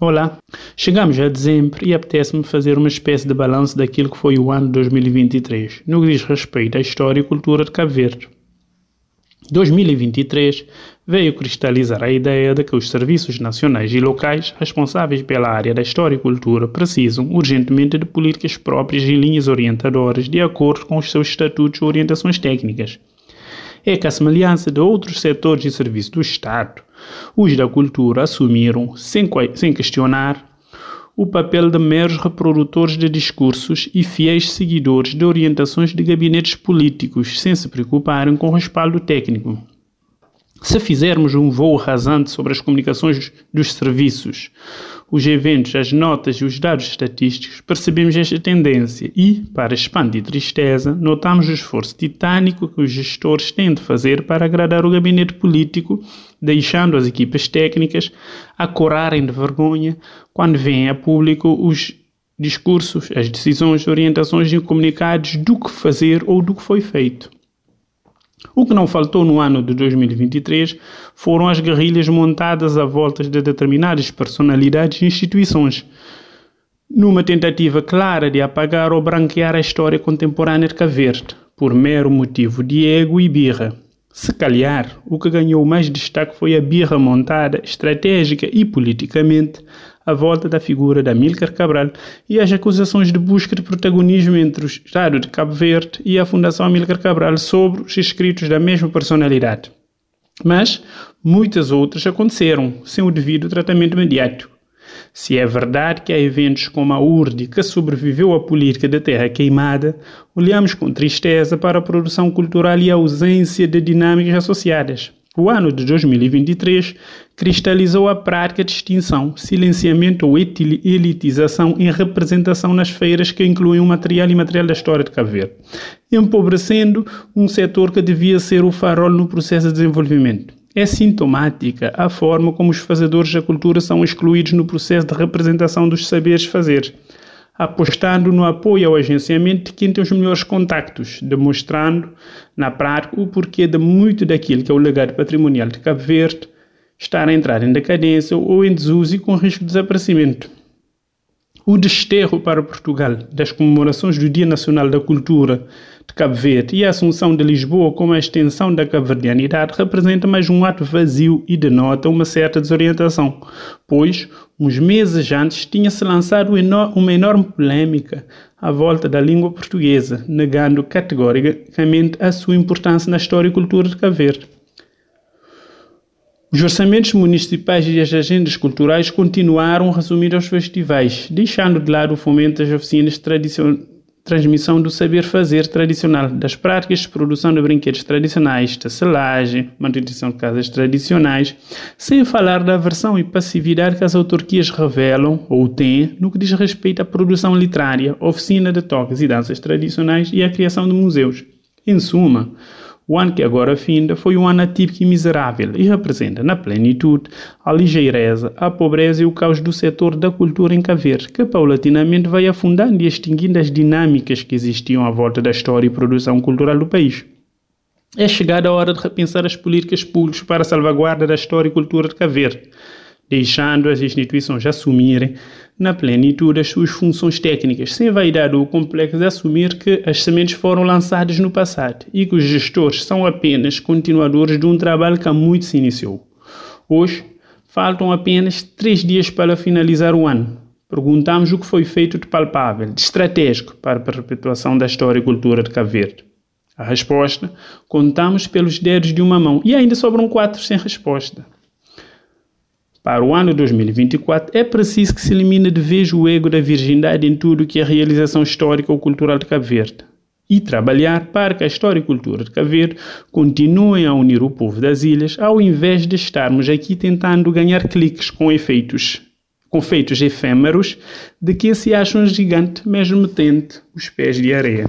Olá, chegamos a dezembro e apetece-me fazer uma espécie de balanço daquilo que foi o ano 2023, no que diz respeito à história e cultura de Cabo Verde. 2023 veio cristalizar a ideia de que os serviços nacionais e locais responsáveis pela área da história e cultura precisam urgentemente de políticas próprias e linhas orientadoras de acordo com os seus estatutos e orientações técnicas é que, a semelhança de outros setores e serviços do Estado, os da cultura assumiram, sem, sem questionar, o papel de meros reprodutores de discursos e fiéis seguidores de orientações de gabinetes políticos, sem se preocuparem com o respaldo técnico. Se fizermos um voo rasante sobre as comunicações dos serviços, os eventos, as notas e os dados estatísticos, percebemos esta tendência e, para expandir tristeza, notamos o esforço titânico que os gestores têm de fazer para agradar o gabinete político, deixando as equipas técnicas a corarem de vergonha quando vêm a público os discursos, as decisões, orientações e comunicados do que fazer ou do que foi feito. O que não faltou no ano de 2023 foram as guerrilhas montadas à volta de determinadas personalidades e instituições, numa tentativa clara de apagar ou branquear a história contemporânea de Cabo Verde, por mero motivo de ego e birra. Se calhar, o que ganhou mais destaque foi a birra montada, estratégica e politicamente, à volta da figura de Amílcar Cabral e as acusações de busca de protagonismo entre o Estado de Cabo Verde e a Fundação Amílcar Cabral sobre os escritos da mesma personalidade. Mas muitas outras aconteceram sem o devido tratamento mediático. Se é verdade que há eventos como a URD que sobreviveu à política da terra queimada, olhamos com tristeza para a produção cultural e a ausência de dinâmicas associadas. O ano de 2023 cristalizou a prática de extinção, silenciamento ou elitização em representação nas feiras que incluem o material e material da história de Cabo Verde, empobrecendo um setor que devia ser o farol no processo de desenvolvimento. É sintomática a forma como os fazedores da cultura são excluídos no processo de representação dos saberes fazer apostando no apoio ao agenciamento de quem tem os melhores contactos, demonstrando na prática o porquê de muito daquilo que é o legado patrimonial de Cabo Verde estar a entrar em decadência ou em desuso e com risco de desaparecimento. O desterro para Portugal das comemorações do Dia Nacional da Cultura de Cabo Verde e a assunção de Lisboa como a extensão da cabo-verdianidade representa mais um ato vazio e denota uma certa desorientação, pois, uns meses antes, tinha-se lançado uma enorme polêmica à volta da língua portuguesa, negando categoricamente a sua importância na história e cultura de Cabo Verde. Os orçamentos municipais e as agendas culturais continuaram a resumir aos festivais, deixando de lado o fomento das oficinas tradição, transmissão do saber fazer tradicional, das práticas de produção de brinquedos tradicionais, tecelagem, manutenção de casas tradicionais, sem falar da aversão e passividade que as autarquias revelam ou têm no que diz respeito à produção literária, oficina de toques e danças tradicionais e à criação de museus. Em suma, o ano que agora finda foi um ano atípico e miserável e representa, na plenitude, a ligeireza, a pobreza e o caos do setor da cultura em Caver, que paulatinamente vai afundando e extinguindo as dinâmicas que existiam à volta da história e produção cultural do país. É chegada a hora de repensar as políticas públicas para a salvaguarda da história e cultura de Caver deixando as instituições assumirem na plenitude as suas funções técnicas, sem vaidade ou complexo de assumir que as sementes foram lançadas no passado e que os gestores são apenas continuadores de um trabalho que há muito se iniciou. Hoje, faltam apenas três dias para finalizar o ano. Perguntamos o que foi feito de palpável, de estratégico para a perpetuação da história e cultura de Cabo Verde. A resposta, contamos pelos dedos de uma mão e ainda sobram quatro sem resposta. Para o ano 2024, é preciso que se elimine de vez o ego da virgindade em tudo que é realização histórica ou cultural de Cabo Verde e trabalhar para que a história e cultura de Cabo Verde continuem a unir o povo das ilhas, ao invés de estarmos aqui tentando ganhar cliques com efeitos, com feitos efêmeros de que se acham gigante, mesmo tendo os pés de areia.